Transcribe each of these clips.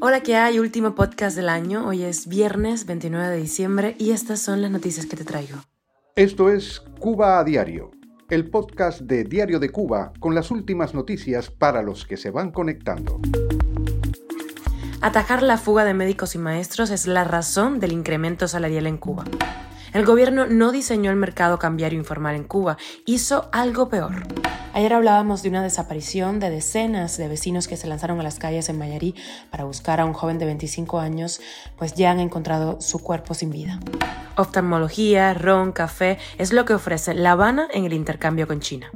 Hola, ¿qué hay? Último podcast del año. Hoy es viernes 29 de diciembre y estas son las noticias que te traigo. Esto es Cuba a Diario, el podcast de Diario de Cuba con las últimas noticias para los que se van conectando. Atajar la fuga de médicos y maestros es la razón del incremento salarial en Cuba. El gobierno no diseñó el mercado cambiario informal en Cuba, hizo algo peor. Ayer hablábamos de una desaparición de decenas de vecinos que se lanzaron a las calles en Mayarí para buscar a un joven de 25 años, pues ya han encontrado su cuerpo sin vida. Oftalmología, ron, café es lo que ofrece La Habana en el intercambio con China.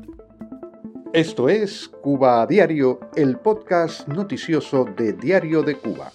Esto es Cuba Diario, el podcast noticioso de Diario de Cuba.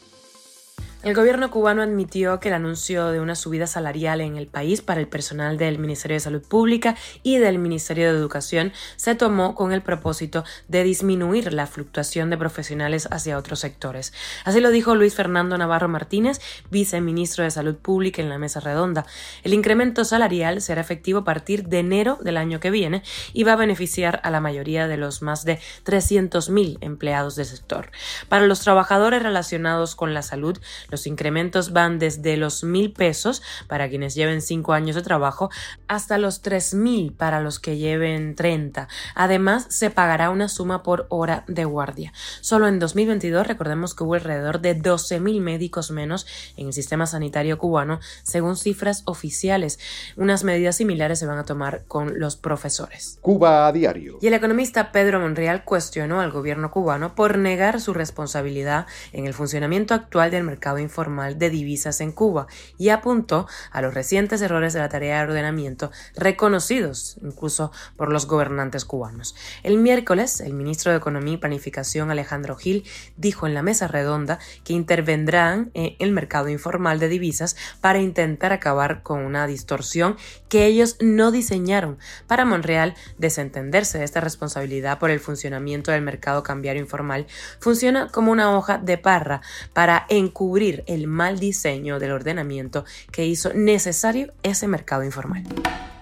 El gobierno cubano admitió que el anuncio de una subida salarial en el país para el personal del Ministerio de Salud Pública y del Ministerio de Educación se tomó con el propósito de disminuir la fluctuación de profesionales hacia otros sectores. Así lo dijo Luis Fernando Navarro Martínez, viceministro de Salud Pública en la mesa redonda. El incremento salarial será efectivo a partir de enero del año que viene y va a beneficiar a la mayoría de los más de 300.000 empleados del sector. Para los trabajadores relacionados con la salud, los incrementos van desde los mil pesos para quienes lleven cinco años de trabajo hasta los tres mil para los que lleven 30. Además, se pagará una suma por hora de guardia. Solo en 2022 recordemos que hubo alrededor de 12 mil médicos menos en el sistema sanitario cubano, según cifras oficiales. Unas medidas similares se van a tomar con los profesores. Cuba a diario. Y el economista Pedro Monreal cuestionó al gobierno cubano por negar su responsabilidad en el funcionamiento actual del mercado informal de divisas en Cuba y apuntó a los recientes errores de la tarea de ordenamiento reconocidos incluso por los gobernantes cubanos. El miércoles, el ministro de Economía y Planificación Alejandro Gil dijo en la mesa redonda que intervendrán en el mercado informal de divisas para intentar acabar con una distorsión que ellos no diseñaron. Para Monreal, desentenderse de esta responsabilidad por el funcionamiento del mercado cambiario informal funciona como una hoja de parra para encubrir el mal diseño del ordenamiento que hizo necesario ese mercado informal.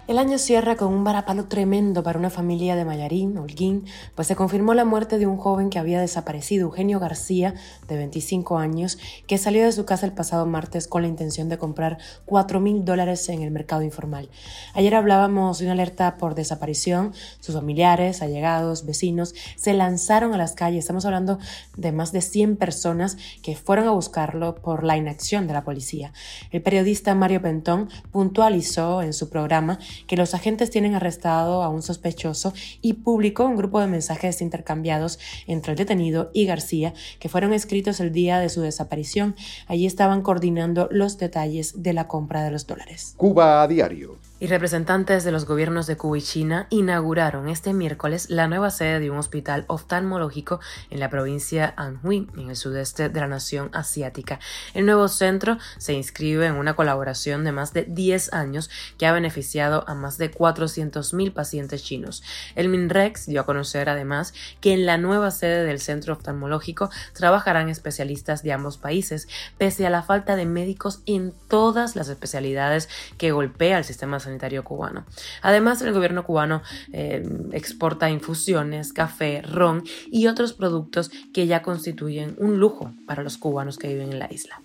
El año cierra con un varapalo tremendo para una familia de Mayarín, Holguín, pues se confirmó la muerte de un joven que había desaparecido, Eugenio García, de 25 años, que salió de su casa el pasado martes con la intención de comprar 4 mil dólares en el mercado informal. Ayer hablábamos de una alerta por desaparición. Sus familiares, allegados, vecinos se lanzaron a las calles. Estamos hablando de más de 100 personas que fueron a buscarlo por la inacción de la policía. El periodista Mario Pentón puntualizó en su programa que los agentes tienen arrestado a un sospechoso y publicó un grupo de mensajes intercambiados entre el detenido y García que fueron escritos el día de su desaparición. Allí estaban coordinando los detalles de la compra de los dólares. Cuba a diario y representantes de los gobiernos de Cuba y China inauguraron este miércoles la nueva sede de un hospital oftalmológico en la provincia Anhui, en el sudeste de la nación asiática. El nuevo centro se inscribe en una colaboración de más de 10 años que ha beneficiado a más de 400.000 pacientes chinos. El MINREX dio a conocer además que en la nueva sede del centro oftalmológico trabajarán especialistas de ambos países, pese a la falta de médicos en todas las especialidades que golpea el sistema sanitario cubano. Además, el gobierno cubano eh, exporta infusiones, café, ron y otros productos que ya constituyen un lujo para los cubanos que viven en la isla.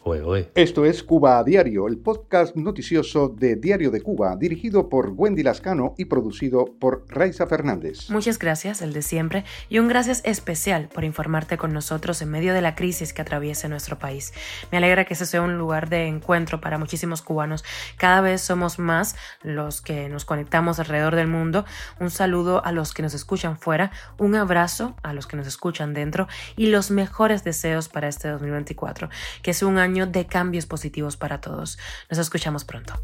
Esto es Cuba a Diario, el podcast noticioso de Diario de Cuba, dirigido por Wendy Lascano y producido por Raiza Fernández. Muchas gracias, el de siempre, y un gracias especial por informarte con nosotros en medio de la crisis que atraviesa nuestro país. Me alegra que ese sea un lugar de encuentro para muchísimos cubanos. Cada vez somos más los que nos conectamos alrededor del mundo, un saludo a los que nos escuchan fuera, un abrazo a los que nos escuchan dentro y los mejores deseos para este 2024, que es un año de cambios positivos para todos. Nos escuchamos pronto.